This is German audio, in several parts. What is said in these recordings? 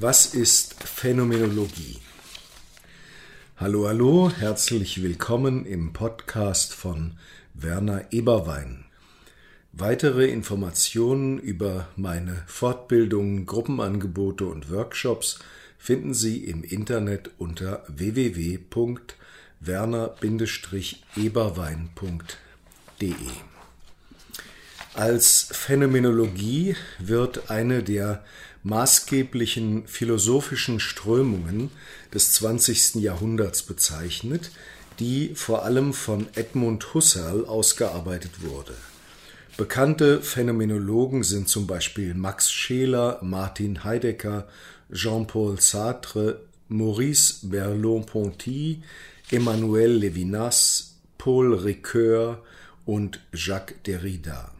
Was ist Phänomenologie? Hallo, hallo, herzlich willkommen im Podcast von Werner Eberwein. Weitere Informationen über meine Fortbildungen, Gruppenangebote und Workshops finden Sie im Internet unter www.werner-eberwein.de. Als Phänomenologie wird eine der maßgeblichen philosophischen Strömungen des 20. Jahrhunderts bezeichnet, die vor allem von Edmund Husserl ausgearbeitet wurde. Bekannte Phänomenologen sind zum Beispiel Max Scheler, Martin Heidegger, Jean-Paul Sartre, Maurice Merleau-Ponty, Emmanuel Levinas, Paul Ricoeur und Jacques Derrida.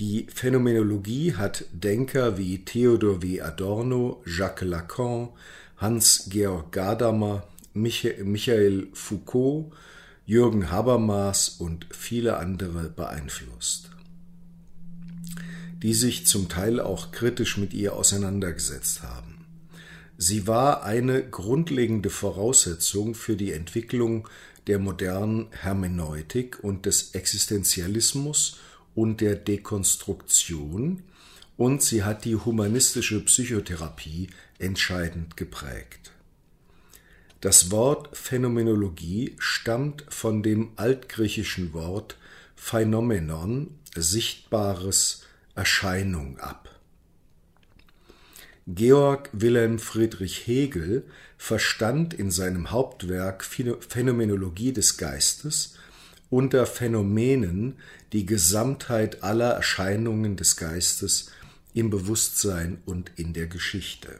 Die Phänomenologie hat Denker wie Theodor W. Adorno, Jacques Lacan, Hans-Georg Gadamer, Michael Foucault, Jürgen Habermas und viele andere beeinflusst, die sich zum Teil auch kritisch mit ihr auseinandergesetzt haben. Sie war eine grundlegende Voraussetzung für die Entwicklung der modernen Hermeneutik und des Existenzialismus und der Dekonstruktion und sie hat die humanistische Psychotherapie entscheidend geprägt. Das Wort Phänomenologie stammt von dem altgriechischen Wort Phänomenon, sichtbares Erscheinung ab. Georg Wilhelm Friedrich Hegel verstand in seinem Hauptwerk Phänomenologie des Geistes unter Phänomenen die Gesamtheit aller Erscheinungen des Geistes im Bewusstsein und in der Geschichte.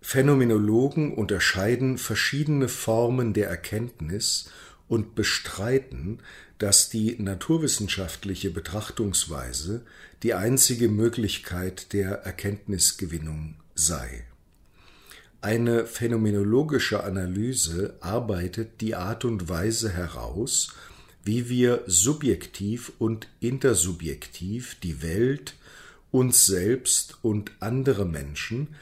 Phänomenologen unterscheiden verschiedene Formen der Erkenntnis und bestreiten, dass die naturwissenschaftliche Betrachtungsweise die einzige Möglichkeit der Erkenntnisgewinnung sei. Eine phänomenologische Analyse arbeitet die Art und Weise heraus, wie wir subjektiv und intersubjektiv die Welt, uns selbst und andere Menschen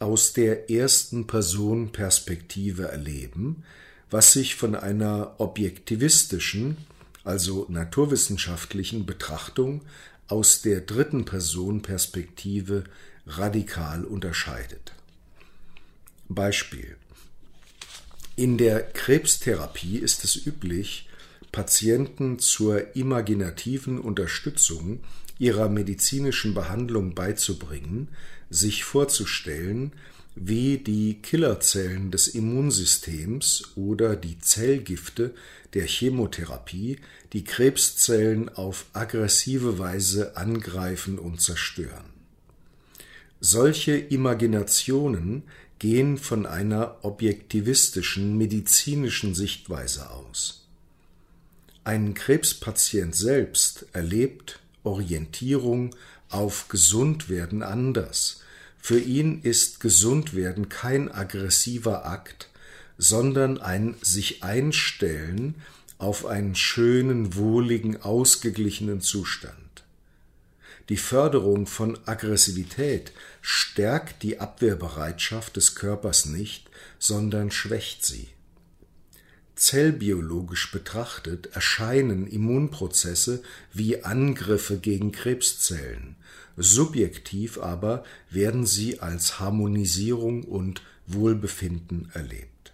aus der ersten Person Perspektive erleben, was sich von einer objektivistischen, also naturwissenschaftlichen Betrachtung aus der dritten Person Perspektive radikal unterscheidet. Beispiel. In der Krebstherapie ist es üblich, Patienten zur imaginativen Unterstützung ihrer medizinischen Behandlung beizubringen, sich vorzustellen, wie die Killerzellen des Immunsystems oder die Zellgifte der Chemotherapie die Krebszellen auf aggressive Weise angreifen und zerstören. Solche Imaginationen gehen von einer objektivistischen medizinischen Sichtweise aus. Ein Krebspatient selbst erlebt Orientierung auf Gesundwerden anders. Für ihn ist Gesundwerden kein aggressiver Akt, sondern ein sich einstellen auf einen schönen, wohligen, ausgeglichenen Zustand. Die Förderung von Aggressivität stärkt die Abwehrbereitschaft des Körpers nicht, sondern schwächt sie. Zellbiologisch betrachtet erscheinen Immunprozesse wie Angriffe gegen Krebszellen, subjektiv aber werden sie als Harmonisierung und Wohlbefinden erlebt.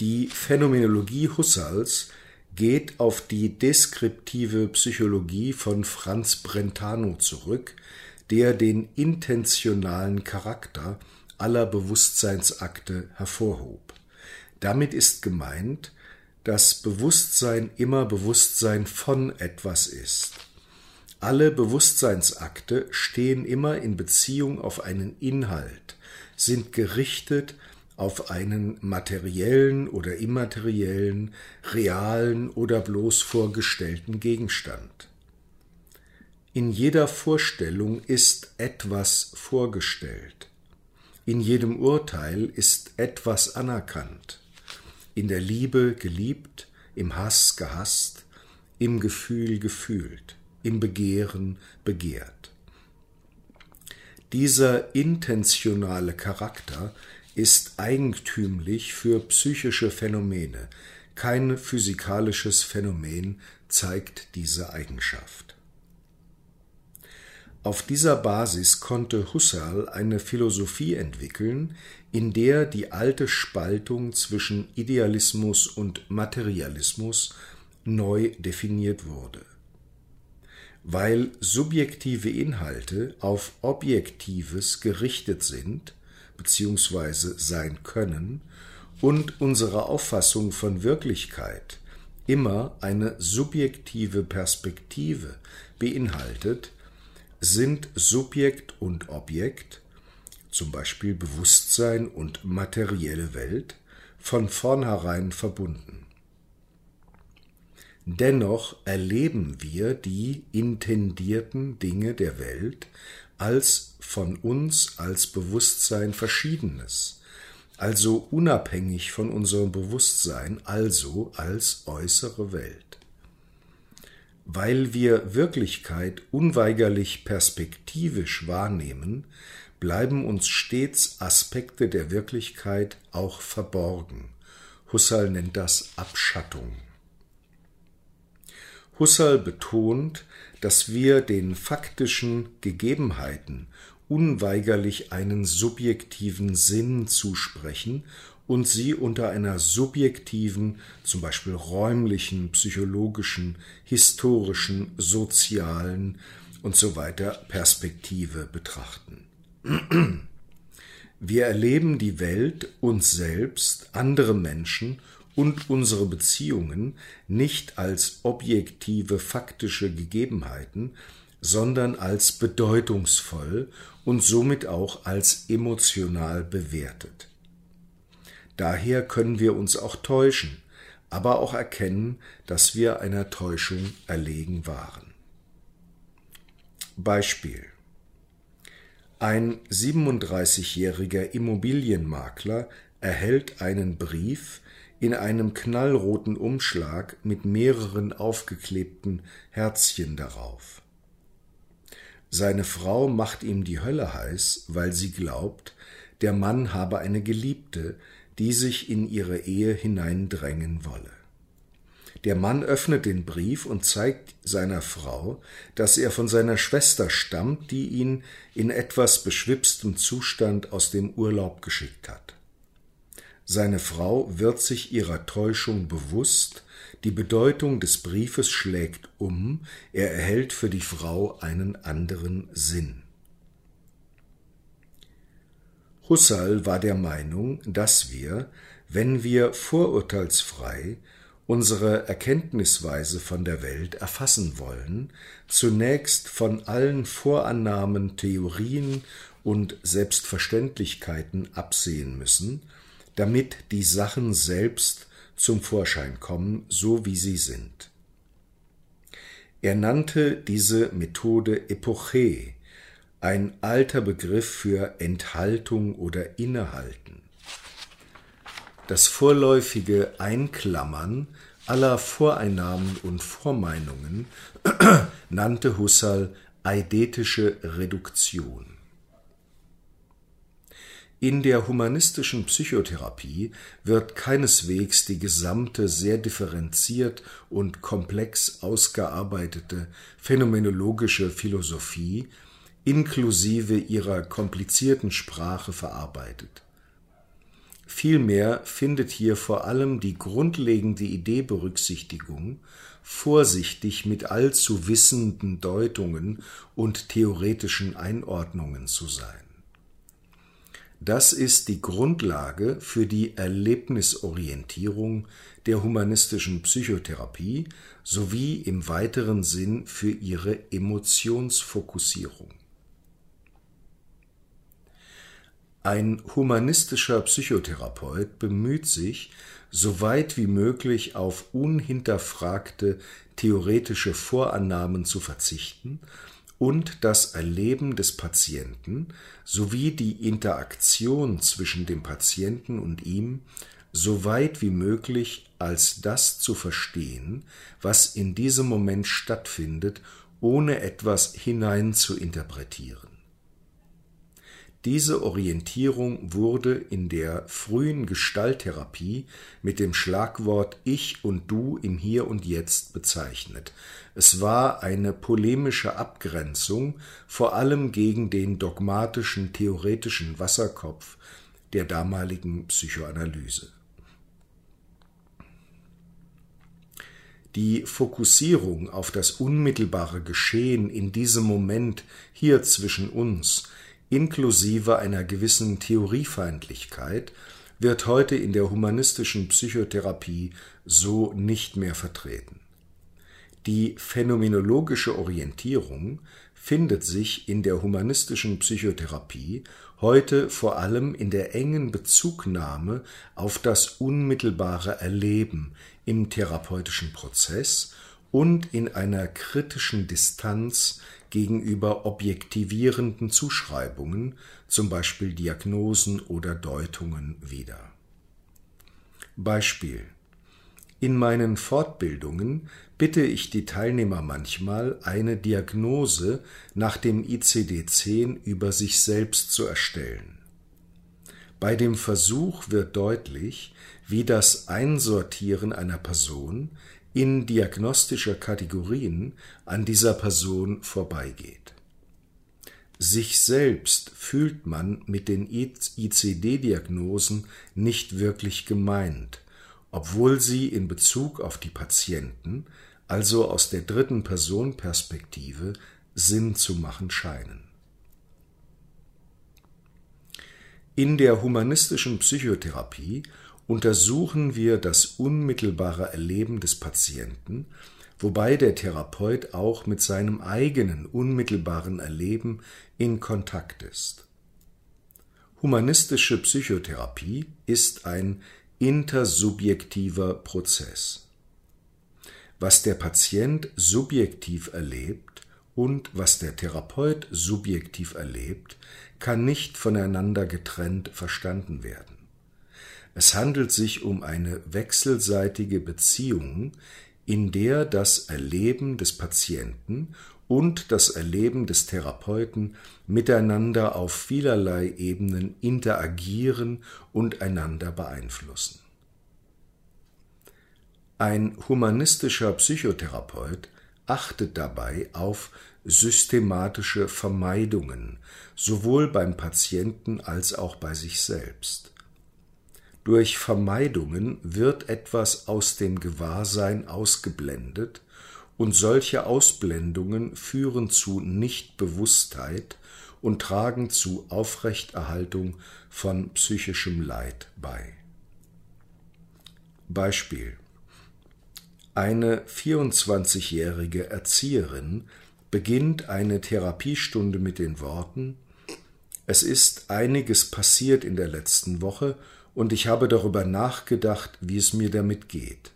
Die Phänomenologie Husserls geht auf die deskriptive Psychologie von Franz Brentano zurück, der den intentionalen Charakter aller Bewusstseinsakte hervorhob. Damit ist gemeint, dass Bewusstsein immer Bewusstsein von etwas ist. Alle Bewusstseinsakte stehen immer in Beziehung auf einen Inhalt, sind gerichtet auf einen materiellen oder immateriellen, realen oder bloß vorgestellten Gegenstand. In jeder Vorstellung ist etwas vorgestellt. In jedem Urteil ist etwas anerkannt. In der Liebe geliebt, im Hass gehasst, im Gefühl gefühlt. im Begehren begehrt. Dieser intentionale Charakter ist eigentümlich für psychische Phänomene. Kein physikalisches Phänomen zeigt diese Eigenschaft. Auf dieser Basis konnte Husserl eine Philosophie entwickeln, in der die alte Spaltung zwischen Idealismus und Materialismus neu definiert wurde. Weil subjektive Inhalte auf Objektives gerichtet sind bzw. sein können und unsere Auffassung von Wirklichkeit immer eine subjektive Perspektive beinhaltet, sind Subjekt und Objekt, zum Beispiel Bewusstsein und materielle Welt, von vornherein verbunden. Dennoch erleben wir die intendierten Dinge der Welt als von uns als Bewusstsein Verschiedenes, also unabhängig von unserem Bewusstsein, also als äußere Welt. Weil wir Wirklichkeit unweigerlich perspektivisch wahrnehmen, bleiben uns stets Aspekte der Wirklichkeit auch verborgen. Husserl nennt das Abschattung. Husserl betont, dass wir den faktischen Gegebenheiten unweigerlich einen subjektiven Sinn zusprechen und sie unter einer subjektiven, zum Beispiel räumlichen, psychologischen, historischen, sozialen und so weiter Perspektive betrachten. Wir erleben die Welt, uns selbst, andere Menschen und unsere Beziehungen nicht als objektive faktische Gegebenheiten, sondern als bedeutungsvoll und somit auch als emotional bewertet. Daher können wir uns auch täuschen, aber auch erkennen, dass wir einer Täuschung erlegen waren. Beispiel Ein 37-jähriger Immobilienmakler erhält einen Brief in einem knallroten Umschlag mit mehreren aufgeklebten Herzchen darauf. Seine Frau macht ihm die Hölle heiß, weil sie glaubt, der Mann habe eine Geliebte, die sich in ihre Ehe hineindrängen wolle. Der Mann öffnet den Brief und zeigt seiner Frau, dass er von seiner Schwester stammt, die ihn in etwas beschwipstem Zustand aus dem Urlaub geschickt hat. Seine Frau wird sich ihrer Täuschung bewusst, die Bedeutung des Briefes schlägt um, er erhält für die Frau einen anderen Sinn. Husserl war der Meinung, dass wir, wenn wir vorurteilsfrei unsere Erkenntnisweise von der Welt erfassen wollen, zunächst von allen Vorannahmen, Theorien und Selbstverständlichkeiten absehen müssen, damit die Sachen selbst zum Vorschein kommen, so wie sie sind. Er nannte diese Methode Epoche, ein alter Begriff für Enthaltung oder Innehalten. Das vorläufige Einklammern aller Voreinnahmen und Vormeinungen nannte Husserl eidetische Reduktion. In der humanistischen Psychotherapie wird keineswegs die gesamte sehr differenziert und komplex ausgearbeitete phänomenologische Philosophie inklusive ihrer komplizierten Sprache verarbeitet. Vielmehr findet hier vor allem die grundlegende Idee Berücksichtigung, vorsichtig mit allzu wissenden Deutungen und theoretischen Einordnungen zu sein. Das ist die Grundlage für die Erlebnisorientierung der humanistischen Psychotherapie sowie im weiteren Sinn für ihre Emotionsfokussierung. Ein humanistischer Psychotherapeut bemüht sich, so weit wie möglich auf unhinterfragte theoretische Vorannahmen zu verzichten und das Erleben des Patienten sowie die Interaktion zwischen dem Patienten und ihm so weit wie möglich als das zu verstehen, was in diesem Moment stattfindet, ohne etwas hinein zu interpretieren. Diese Orientierung wurde in der frühen Gestalttherapie mit dem Schlagwort Ich und Du im Hier und Jetzt bezeichnet. Es war eine polemische Abgrenzung vor allem gegen den dogmatischen theoretischen Wasserkopf der damaligen Psychoanalyse. Die Fokussierung auf das unmittelbare Geschehen in diesem Moment hier zwischen uns, inklusive einer gewissen Theoriefeindlichkeit, wird heute in der humanistischen Psychotherapie so nicht mehr vertreten. Die phänomenologische Orientierung findet sich in der humanistischen Psychotherapie heute vor allem in der engen Bezugnahme auf das unmittelbare Erleben im therapeutischen Prozess und in einer kritischen Distanz gegenüber objektivierenden Zuschreibungen, zum Beispiel Diagnosen oder Deutungen wieder. Beispiel In meinen Fortbildungen bitte ich die Teilnehmer manchmal, eine Diagnose nach dem ICD-10 über sich selbst zu erstellen. Bei dem Versuch wird deutlich, wie das Einsortieren einer Person in diagnostischer Kategorien an dieser Person vorbeigeht. Sich selbst fühlt man mit den ICD-Diagnosen nicht wirklich gemeint, obwohl sie in Bezug auf die Patienten, also aus der dritten Person Perspektive, Sinn zu machen scheinen. In der humanistischen Psychotherapie untersuchen wir das unmittelbare Erleben des Patienten, wobei der Therapeut auch mit seinem eigenen unmittelbaren Erleben in Kontakt ist. Humanistische Psychotherapie ist ein intersubjektiver Prozess. Was der Patient subjektiv erlebt und was der Therapeut subjektiv erlebt, kann nicht voneinander getrennt verstanden werden. Es handelt sich um eine wechselseitige Beziehung, in der das Erleben des Patienten und das Erleben des Therapeuten miteinander auf vielerlei Ebenen interagieren und einander beeinflussen. Ein humanistischer Psychotherapeut achtet dabei auf systematische Vermeidungen, sowohl beim Patienten als auch bei sich selbst. Durch Vermeidungen wird etwas aus dem Gewahrsein ausgeblendet, und solche Ausblendungen führen zu Nichtbewusstheit und tragen zu Aufrechterhaltung von psychischem Leid bei. Beispiel Eine 24-jährige Erzieherin beginnt eine Therapiestunde mit den Worten Es ist einiges passiert in der letzten Woche und ich habe darüber nachgedacht, wie es mir damit geht.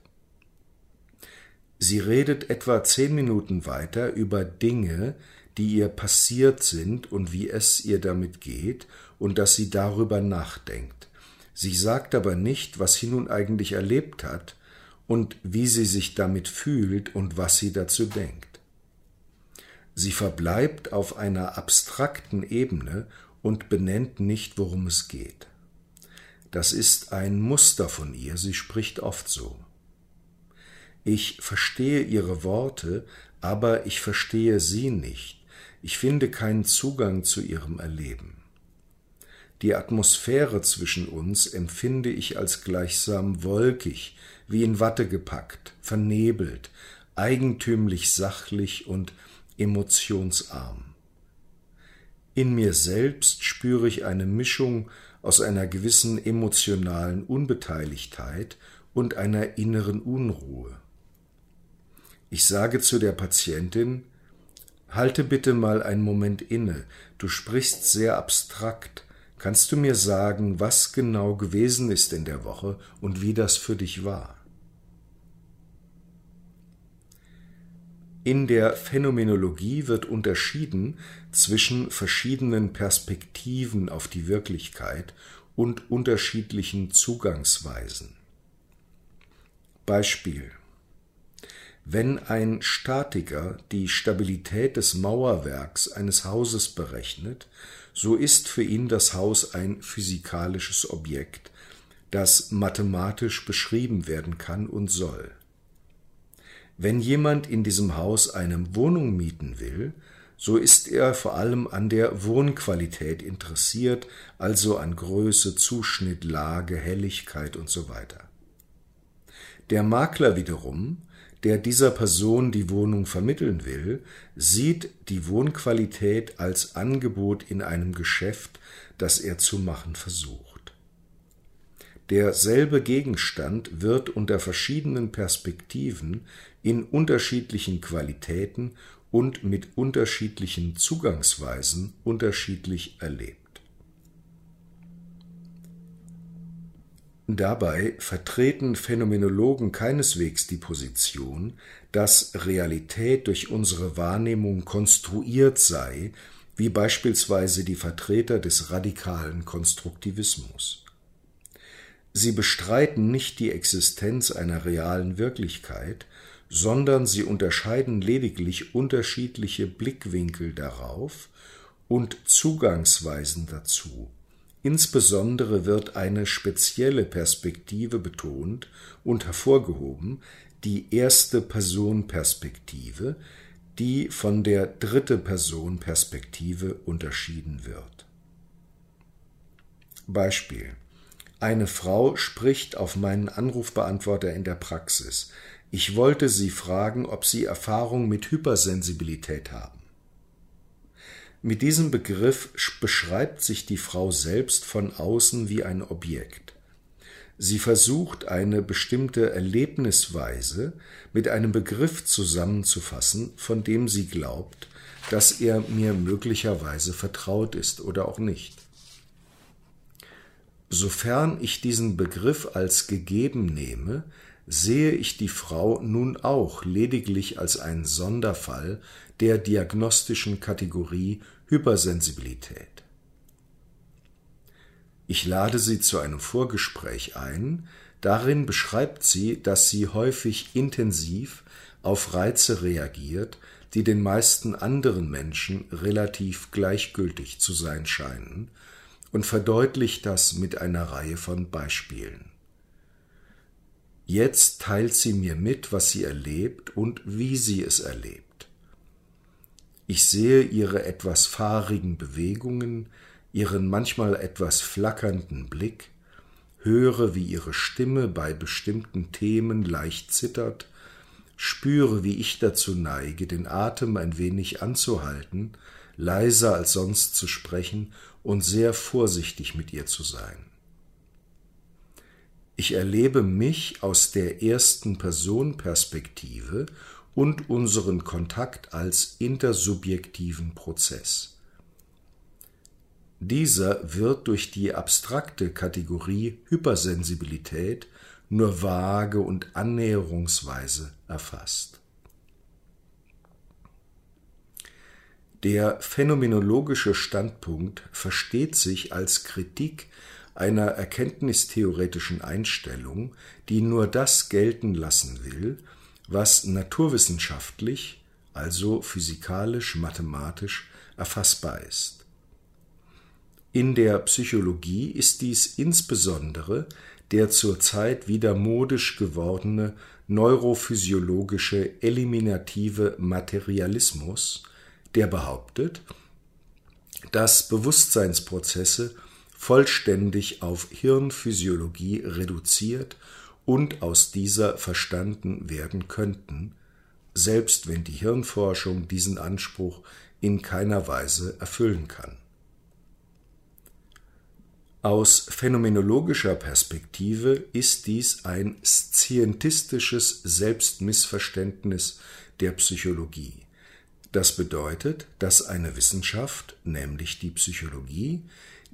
Sie redet etwa zehn Minuten weiter über Dinge, die ihr passiert sind und wie es ihr damit geht und dass sie darüber nachdenkt. Sie sagt aber nicht, was sie nun eigentlich erlebt hat und wie sie sich damit fühlt und was sie dazu denkt. Sie verbleibt auf einer abstrakten Ebene und benennt nicht, worum es geht. Das ist ein Muster von ihr, sie spricht oft so. Ich verstehe ihre Worte, aber ich verstehe sie nicht. Ich finde keinen Zugang zu ihrem Erleben. Die Atmosphäre zwischen uns empfinde ich als gleichsam wolkig, wie in Watte gepackt, vernebelt, eigentümlich sachlich und emotionsarm. In mir selbst spüre ich eine Mischung aus einer gewissen emotionalen Unbeteiligtheit und einer inneren Unruhe. Ich sage zu der Patientin, halte bitte mal einen Moment inne, du sprichst sehr abstrakt, kannst du mir sagen, was genau gewesen ist in der Woche und wie das für dich war? In der Phänomenologie wird unterschieden zwischen verschiedenen Perspektiven auf die Wirklichkeit und unterschiedlichen Zugangsweisen. Beispiel Wenn ein Statiker die Stabilität des Mauerwerks eines Hauses berechnet, so ist für ihn das Haus ein physikalisches Objekt, das mathematisch beschrieben werden kann und soll. Wenn jemand in diesem Haus eine Wohnung mieten will, so ist er vor allem an der Wohnqualität interessiert, also an Größe, Zuschnitt, Lage, Helligkeit und so weiter. Der Makler wiederum, der dieser Person die Wohnung vermitteln will, sieht die Wohnqualität als Angebot in einem Geschäft, das er zu machen versucht. Derselbe Gegenstand wird unter verschiedenen Perspektiven in unterschiedlichen Qualitäten und mit unterschiedlichen Zugangsweisen unterschiedlich erlebt. Dabei vertreten Phänomenologen keineswegs die Position, dass Realität durch unsere Wahrnehmung konstruiert sei, wie beispielsweise die Vertreter des radikalen Konstruktivismus. Sie bestreiten nicht die Existenz einer realen Wirklichkeit, sondern sie unterscheiden lediglich unterschiedliche Blickwinkel darauf und Zugangsweisen dazu. Insbesondere wird eine spezielle Perspektive betont und hervorgehoben, die erste Person Perspektive, die von der dritte Person Perspektive unterschieden wird. Beispiel Eine Frau spricht auf meinen Anrufbeantworter in der Praxis. Ich wollte Sie fragen, ob Sie Erfahrung mit Hypersensibilität haben. Mit diesem Begriff beschreibt sich die Frau selbst von außen wie ein Objekt. Sie versucht eine bestimmte Erlebnisweise mit einem Begriff zusammenzufassen, von dem sie glaubt, dass er mir möglicherweise vertraut ist oder auch nicht. Sofern ich diesen Begriff als gegeben nehme, sehe ich die Frau nun auch lediglich als einen Sonderfall der diagnostischen Kategorie Hypersensibilität. Ich lade sie zu einem Vorgespräch ein, darin beschreibt sie, dass sie häufig intensiv auf Reize reagiert, die den meisten anderen Menschen relativ gleichgültig zu sein scheinen, und verdeutlicht das mit einer Reihe von Beispielen. Jetzt teilt sie mir mit, was sie erlebt und wie sie es erlebt. Ich sehe ihre etwas fahrigen Bewegungen, ihren manchmal etwas flackernden Blick, höre, wie ihre Stimme bei bestimmten Themen leicht zittert, spüre, wie ich dazu neige, den Atem ein wenig anzuhalten, leiser als sonst zu sprechen und sehr vorsichtig mit ihr zu sein. Ich erlebe mich aus der ersten Person Perspektive und unseren Kontakt als intersubjektiven Prozess. Dieser wird durch die abstrakte Kategorie Hypersensibilität nur vage und annäherungsweise erfasst. Der phänomenologische Standpunkt versteht sich als Kritik einer erkenntnistheoretischen Einstellung, die nur das gelten lassen will, was naturwissenschaftlich, also physikalisch, mathematisch erfassbar ist. In der Psychologie ist dies insbesondere der zurzeit wieder modisch gewordene neurophysiologische eliminative Materialismus, der behauptet, dass Bewusstseinsprozesse vollständig auf Hirnphysiologie reduziert und aus dieser verstanden werden könnten, selbst wenn die Hirnforschung diesen Anspruch in keiner Weise erfüllen kann. Aus phänomenologischer Perspektive ist dies ein scientistisches Selbstmissverständnis der Psychologie. Das bedeutet, dass eine Wissenschaft, nämlich die Psychologie,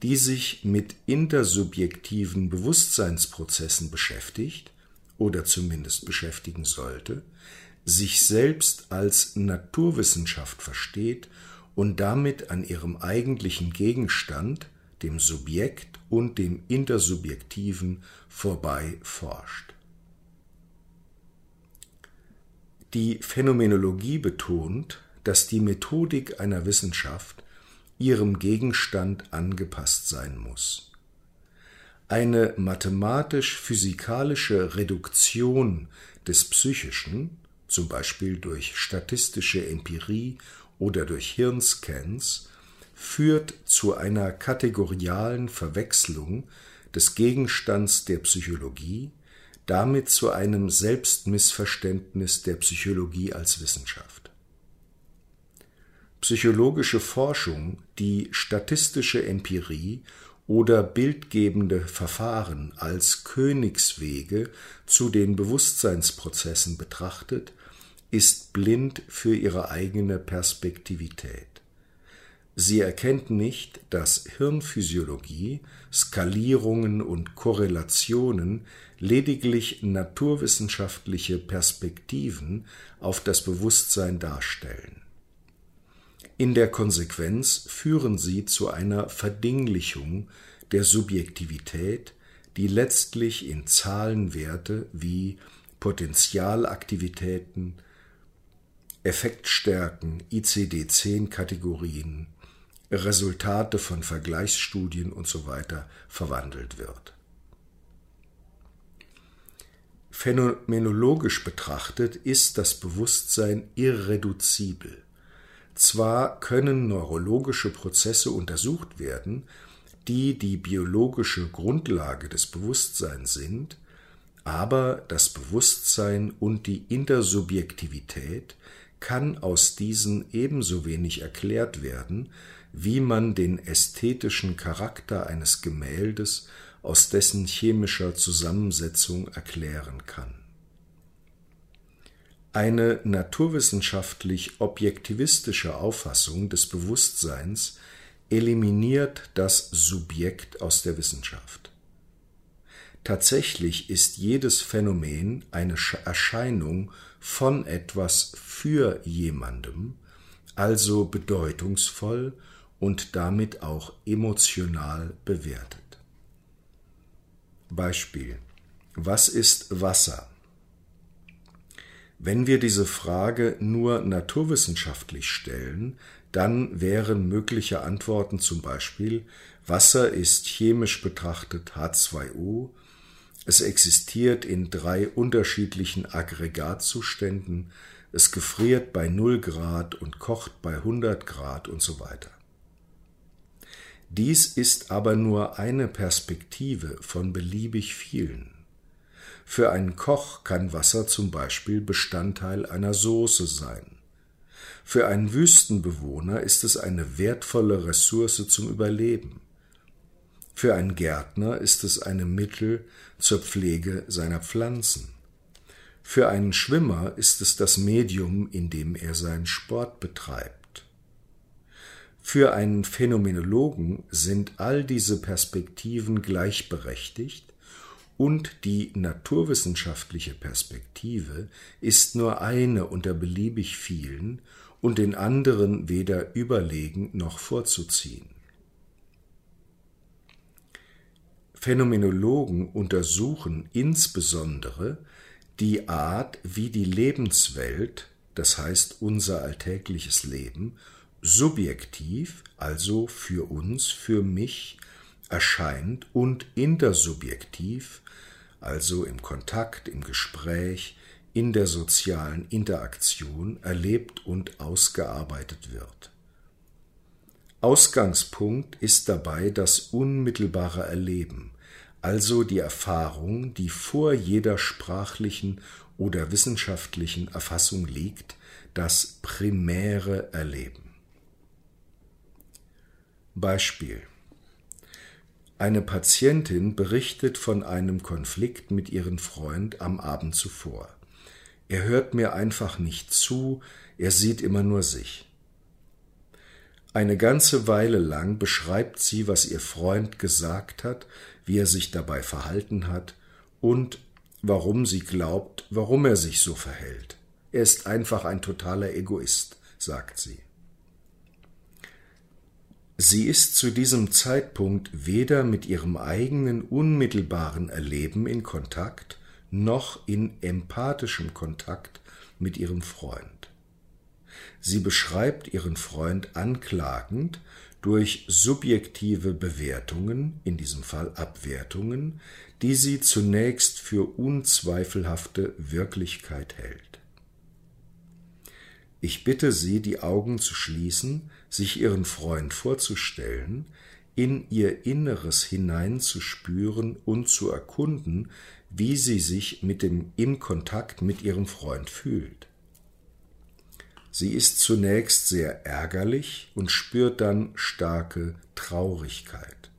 die sich mit intersubjektiven Bewusstseinsprozessen beschäftigt oder zumindest beschäftigen sollte, sich selbst als Naturwissenschaft versteht und damit an ihrem eigentlichen Gegenstand, dem Subjekt und dem Intersubjektiven vorbei forscht. Die Phänomenologie betont, dass die Methodik einer Wissenschaft ihrem Gegenstand angepasst sein muss. Eine mathematisch-physikalische Reduktion des Psychischen, zum Beispiel durch statistische Empirie oder durch Hirnscans, führt zu einer kategorialen Verwechslung des Gegenstands der Psychologie, damit zu einem Selbstmissverständnis der Psychologie als Wissenschaft. Psychologische Forschung, die statistische Empirie oder bildgebende Verfahren als Königswege zu den Bewusstseinsprozessen betrachtet, ist blind für ihre eigene Perspektivität. Sie erkennt nicht, dass Hirnphysiologie, Skalierungen und Korrelationen lediglich naturwissenschaftliche Perspektiven auf das Bewusstsein darstellen. In der Konsequenz führen sie zu einer Verdinglichung der Subjektivität, die letztlich in Zahlenwerte wie Potentialaktivitäten, Effektstärken, ICD-10-Kategorien, Resultate von Vergleichsstudien usw. So verwandelt wird. Phänomenologisch betrachtet ist das Bewusstsein irreduzibel. Zwar können neurologische Prozesse untersucht werden, die die biologische Grundlage des Bewusstseins sind, aber das Bewusstsein und die Intersubjektivität kann aus diesen ebenso wenig erklärt werden, wie man den ästhetischen Charakter eines Gemäldes aus dessen chemischer Zusammensetzung erklären kann. Eine naturwissenschaftlich objektivistische Auffassung des Bewusstseins eliminiert das Subjekt aus der Wissenschaft. Tatsächlich ist jedes Phänomen eine Erscheinung von etwas für jemandem, also bedeutungsvoll und damit auch emotional bewertet. Beispiel. Was ist Wasser? Wenn wir diese Frage nur naturwissenschaftlich stellen, dann wären mögliche Antworten zum Beispiel Wasser ist chemisch betrachtet H2O, es existiert in drei unterschiedlichen Aggregatzuständen, es gefriert bei 0 Grad und kocht bei 100 Grad und so weiter. Dies ist aber nur eine Perspektive von beliebig vielen. Für einen Koch kann Wasser zum Beispiel Bestandteil einer Soße sein. Für einen Wüstenbewohner ist es eine wertvolle Ressource zum Überleben. Für einen Gärtner ist es eine Mittel zur Pflege seiner Pflanzen. Für einen Schwimmer ist es das Medium, in dem er seinen Sport betreibt. Für einen Phänomenologen sind all diese Perspektiven gleichberechtigt und die naturwissenschaftliche Perspektive ist nur eine unter beliebig vielen und den anderen weder überlegen noch vorzuziehen. Phänomenologen untersuchen insbesondere die Art, wie die Lebenswelt, das heißt unser alltägliches Leben, subjektiv, also für uns, für mich, erscheint und intersubjektiv, also im Kontakt, im Gespräch, in der sozialen Interaktion erlebt und ausgearbeitet wird. Ausgangspunkt ist dabei das unmittelbare Erleben, also die Erfahrung, die vor jeder sprachlichen oder wissenschaftlichen Erfassung liegt, das primäre Erleben. Beispiel Eine Patientin berichtet von einem Konflikt mit ihrem Freund am Abend zuvor. Er hört mir einfach nicht zu, er sieht immer nur sich. Eine ganze Weile lang beschreibt sie, was ihr Freund gesagt hat, wie er sich dabei verhalten hat und warum sie glaubt, warum er sich so verhält. Er ist einfach ein totaler Egoist, sagt sie. Sie ist zu diesem Zeitpunkt weder mit ihrem eigenen unmittelbaren Erleben in Kontakt, noch in empathischem Kontakt mit ihrem Freund. Sie beschreibt ihren Freund anklagend durch subjektive Bewertungen, in diesem Fall Abwertungen, die sie zunächst für unzweifelhafte Wirklichkeit hält. Ich bitte Sie, die Augen zu schließen, sich Ihren Freund vorzustellen, in Ihr Inneres hineinzuspüren und zu erkunden, wie sie sich mit dem im Kontakt mit ihrem Freund fühlt. Sie ist zunächst sehr ärgerlich und spürt dann starke Traurigkeit.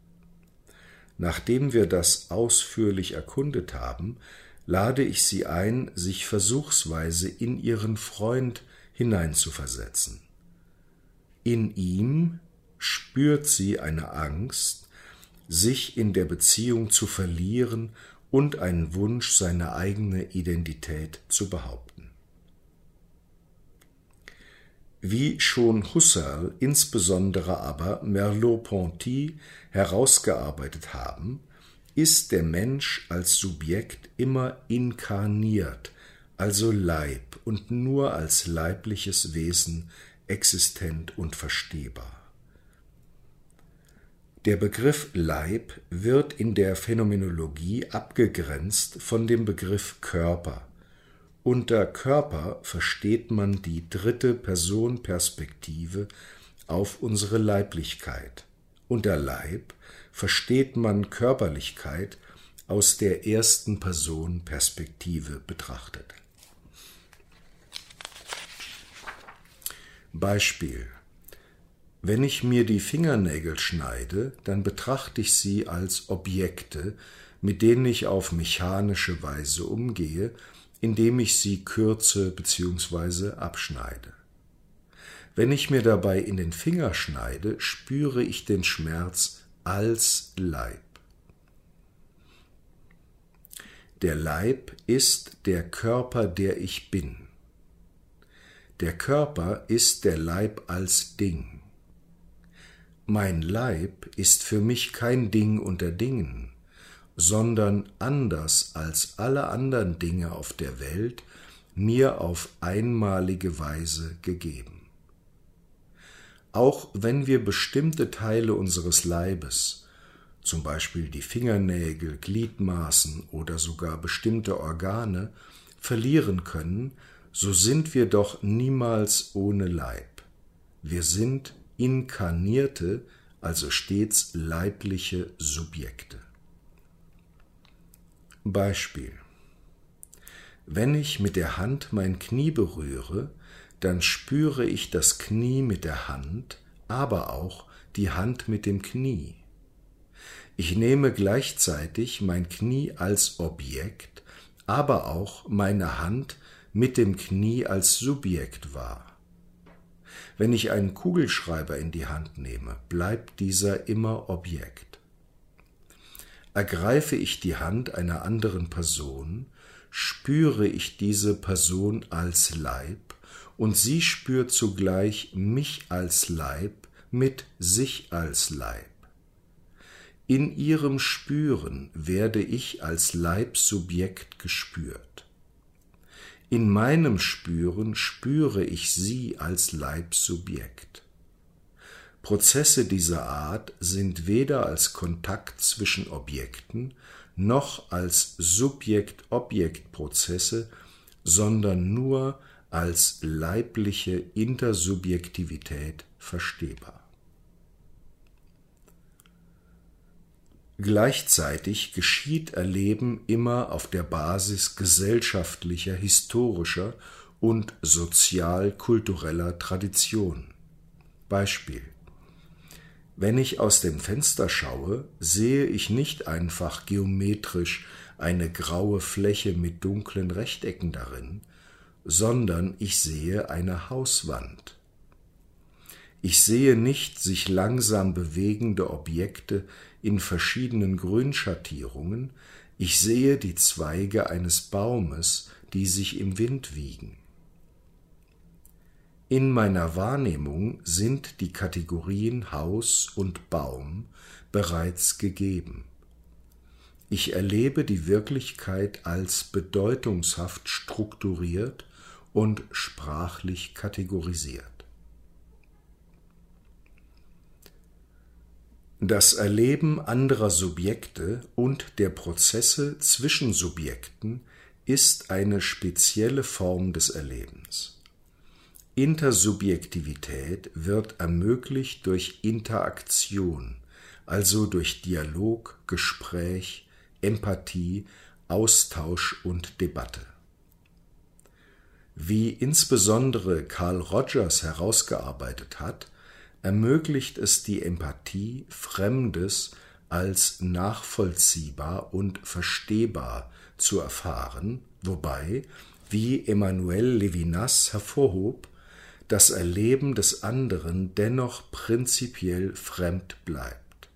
Nachdem wir das ausführlich erkundet haben, lade ich Sie ein, sich versuchsweise in Ihren Freund hineinzuversetzen. In ihm spürt sie eine Angst, sich in der Beziehung zu verlieren und einen Wunsch, seine eigene Identität zu behaupten. Wie schon Husserl, insbesondere aber Merleau-Ponty herausgearbeitet haben, ist der Mensch als Subjekt immer inkarniert, also Leib und nur als leibliches Wesen existent und verstehbar. Der Begriff Leib wird in der Phänomenologie abgegrenzt von dem Begriff Körper. Unter Körper versteht man die dritte Personperspektive auf unsere Leiblichkeit. Unter Leib versteht man Körperlichkeit aus der ersten Person Perspektive betrachtet. Beispiel wenn ich mir die Fingernägel schneide, dann betrachte ich sie als Objekte, mit denen ich auf mechanische Weise umgehe, indem ich sie kürze bzw. abschneide. Wenn ich mir dabei in den Finger schneide, spüre ich den Schmerz als Leib. Der Leib ist der Körper, der ich bin. Der Körper ist der Leib als Ding. Mein Leib ist für mich kein Ding unter Dingen, sondern anders als alle anderen Dinge auf der Welt mir auf einmalige Weise gegeben. Auch wenn wir bestimmte Teile unseres Leibes, zum Beispiel die Fingernägel, Gliedmaßen oder sogar bestimmte Organe, verlieren können, so sind wir doch niemals ohne Leib. Wir sind inkarnierte, also stets leibliche Subjekte. Beispiel Wenn ich mit der Hand mein Knie berühre, dann spüre ich das Knie mit der Hand, aber auch die Hand mit dem Knie. Ich nehme gleichzeitig mein Knie als Objekt, aber auch meine Hand mit dem Knie als Subjekt wahr. Wenn ich einen Kugelschreiber in die Hand nehme, bleibt dieser immer Objekt. Ergreife ich die Hand einer anderen Person, spüre ich diese Person als Leib und sie spürt zugleich mich als Leib mit sich als Leib. In ihrem Spüren werde ich als Leibsubjekt gespürt. In meinem Spüren spüre ich sie als Leibsubjekt. Prozesse dieser Art sind weder als Kontakt zwischen Objekten noch als Subjekt-Objekt-Prozesse, sondern nur als leibliche Intersubjektivität verstehbar. Gleichzeitig geschieht Erleben immer auf der Basis gesellschaftlicher, historischer und sozial-kultureller Tradition. Beispiel Wenn ich aus dem Fenster schaue, sehe ich nicht einfach geometrisch eine graue Fläche mit dunklen Rechtecken darin, sondern ich sehe eine Hauswand. Ich sehe nicht sich langsam bewegende Objekte in verschiedenen Grünschattierungen, ich sehe die Zweige eines Baumes, die sich im Wind wiegen. In meiner Wahrnehmung sind die Kategorien Haus und Baum bereits gegeben. Ich erlebe die Wirklichkeit als bedeutungshaft strukturiert und sprachlich kategorisiert. Das Erleben anderer Subjekte und der Prozesse zwischen Subjekten ist eine spezielle Form des Erlebens. Intersubjektivität wird ermöglicht durch Interaktion, also durch Dialog, Gespräch, Empathie, Austausch und Debatte. Wie insbesondere Carl Rogers herausgearbeitet hat, ermöglicht es die Empathie, Fremdes als nachvollziehbar und verstehbar zu erfahren, wobei, wie Emmanuel Levinas hervorhob, das Erleben des anderen dennoch prinzipiell fremd bleibt.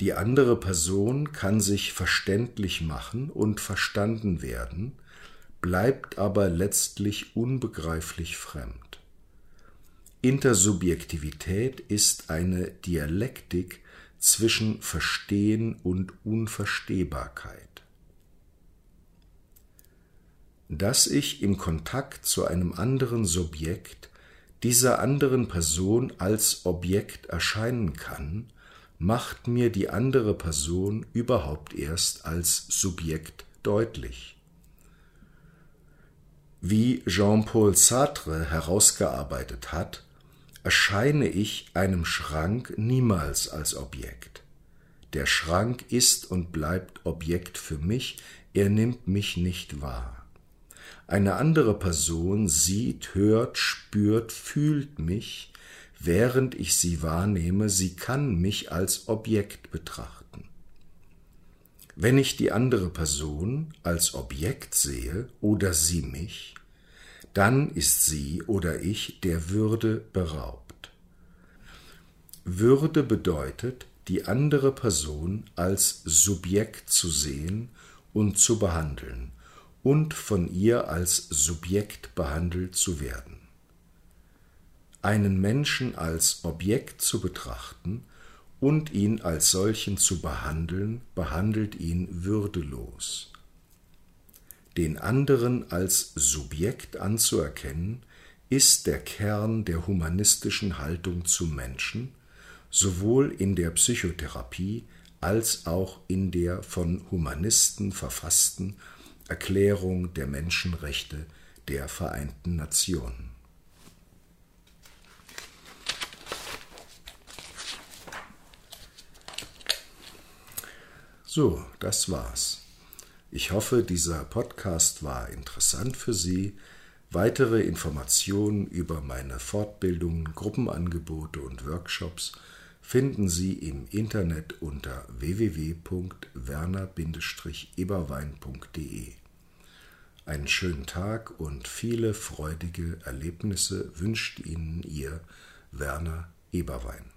Die andere Person kann sich verständlich machen und verstanden werden, bleibt aber letztlich unbegreiflich fremd. Intersubjektivität ist eine Dialektik zwischen Verstehen und Unverstehbarkeit. Dass ich im Kontakt zu einem anderen Subjekt dieser anderen Person als Objekt erscheinen kann, macht mir die andere Person überhaupt erst als Subjekt deutlich. Wie Jean-Paul Sartre herausgearbeitet hat, erscheine ich einem Schrank niemals als Objekt. Der Schrank ist und bleibt Objekt für mich, er nimmt mich nicht wahr. Eine andere Person sieht, hört, spürt, fühlt mich, während ich sie wahrnehme, sie kann mich als Objekt betrachten. Wenn ich die andere Person als Objekt sehe oder sie mich, dann ist sie oder ich der Würde beraubt. Würde bedeutet, die andere Person als Subjekt zu sehen und zu behandeln und von ihr als Subjekt behandelt zu werden. Einen Menschen als Objekt zu betrachten und ihn als solchen zu behandeln, behandelt ihn würdelos. Den anderen als Subjekt anzuerkennen, ist der Kern der humanistischen Haltung zum Menschen, sowohl in der Psychotherapie als auch in der von Humanisten verfassten Erklärung der Menschenrechte der Vereinten Nationen. So, das war's. Ich hoffe, dieser Podcast war interessant für Sie. Weitere Informationen über meine Fortbildungen, Gruppenangebote und Workshops finden Sie im Internet unter www.werner-eberwein.de. Einen schönen Tag und viele freudige Erlebnisse wünscht Ihnen Ihr Werner Eberwein.